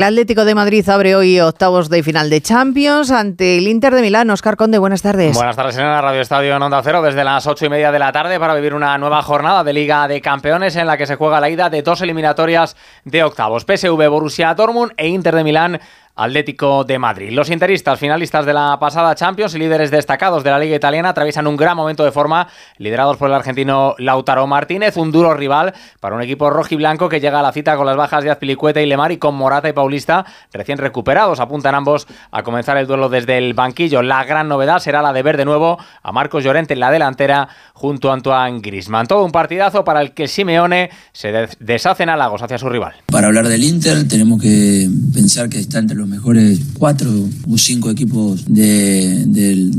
El Atlético de Madrid abre hoy octavos de final de Champions ante el Inter de Milán. Oscar Conde, buenas tardes. Buenas tardes en la Radio Estadio en Onda Cero desde las ocho y media de la tarde para vivir una nueva jornada de Liga de Campeones en la que se juega la ida de dos eliminatorias de octavos. PSV, Borussia Dortmund e Inter de Milán Atlético de Madrid. Los interistas, finalistas de la pasada Champions y líderes destacados de la Liga Italiana, atraviesan un gran momento de forma, liderados por el argentino Lautaro Martínez, un duro rival para un equipo rojiblanco que llega a la cita con las bajas de Azpilicueta y Lemar y con Morata y Paulista recién recuperados. Apuntan ambos a comenzar el duelo desde el banquillo. La gran novedad será la de ver de nuevo a Marcos Llorente en la delantera junto a Antoine Grisman. Todo un partidazo para el que Simeone se deshace en halagos hacia su rival. Para hablar del Inter tenemos que pensar que está entre los mejores cuatro o cinco equipos de,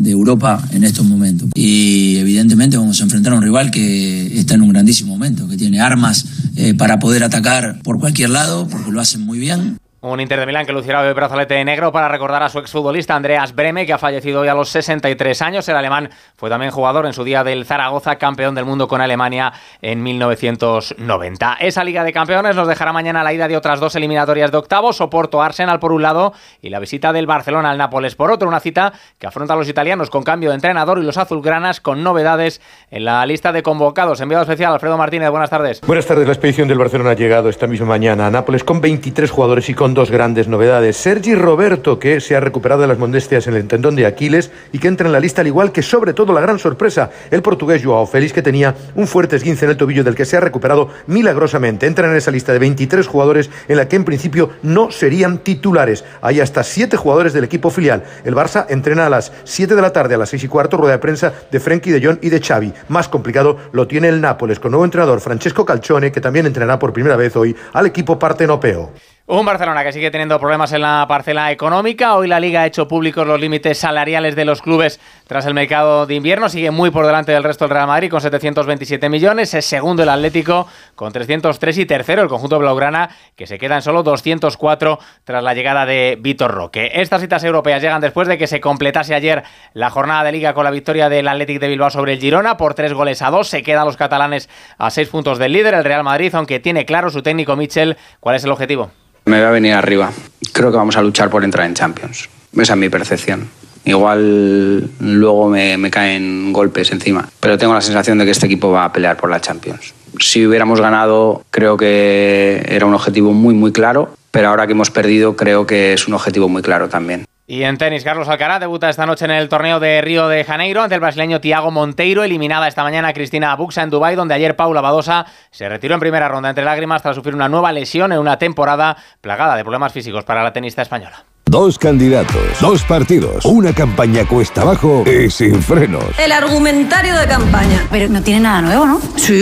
Europa en estos momentos. Y evidentemente vamos a enfrentar a un rival que está en un grandísimo momento, que tiene armas eh, para poder atacar por cualquier lado, porque lo hacen muy bien. Un Inter de Milán que lucirá el brazalete negro para recordar a su exfutbolista Andreas Breme, que ha fallecido hoy a los 63 años. El alemán fue también jugador en su día del Zaragoza, campeón del mundo con Alemania en 1990. Esa Liga de Campeones nos dejará mañana la ida de otras dos eliminatorias de octavos, Soporto Arsenal por un lado y la visita del Barcelona al Nápoles por otro. Una cita que afronta a los italianos con cambio de entrenador y los azulgranas con novedades en la lista de convocados. Enviado especial Alfredo Martínez, buenas tardes. Buenas tardes. La expedición del Barcelona ha llegado esta misma mañana a Nápoles con 23 jugadores y con dos grandes novedades. Sergi Roberto, que se ha recuperado de las molestias en el tendón de Aquiles y que entra en la lista al igual que sobre todo la gran sorpresa, el portugués Joao Félix, que tenía un fuerte esguince en el tobillo del que se ha recuperado milagrosamente. Entra en esa lista de 23 jugadores en la que en principio no serían titulares. Hay hasta 7 jugadores del equipo filial. El Barça entrena a las 7 de la tarde, a las 6 y cuarto, rueda de prensa de Frenkie de Jong y de Xavi. Más complicado lo tiene el Nápoles, con nuevo entrenador Francesco Calcione, que también entrenará por primera vez hoy al equipo partenopeo. Un Barcelona que sigue teniendo problemas en la parcela económica. Hoy la Liga ha hecho públicos los límites salariales de los clubes tras el mercado de invierno. Sigue muy por delante del resto del Real Madrid con 727 millones. Es segundo el Atlético con 303 y tercero el conjunto blaugrana que se queda en solo 204 tras la llegada de Vitor Roque. Estas citas europeas llegan después de que se completase ayer la jornada de Liga con la victoria del Atlético de Bilbao sobre el Girona por tres goles a dos. Se quedan los catalanes a seis puntos del líder, el Real Madrid, aunque tiene claro su técnico Michel cuál es el objetivo. Me voy a venir arriba. Creo que vamos a luchar por entrar en Champions. Esa es mi percepción. Igual luego me, caen golpes encima, pero tengo la sensación de que este equipo va a pelear por la Champions. Si hubiéramos ganado, creo que era un objetivo muy, muy claro, pero ahora que hemos perdido, creo que es un objetivo muy claro también. Y en tenis, Carlos Alcaraz debuta esta noche en el torneo de Río de Janeiro ante el brasileño Tiago Monteiro, eliminada esta mañana Cristina Buxa en Dubái, donde ayer Paula Badosa se retiró en primera ronda entre lágrimas tras sufrir una nueva lesión en una temporada plagada de problemas físicos para la tenista española. Dos candidatos, dos partidos, una campaña cuesta abajo y sin frenos. El argumentario de campaña. Pero no tiene nada nuevo, ¿no? Sí.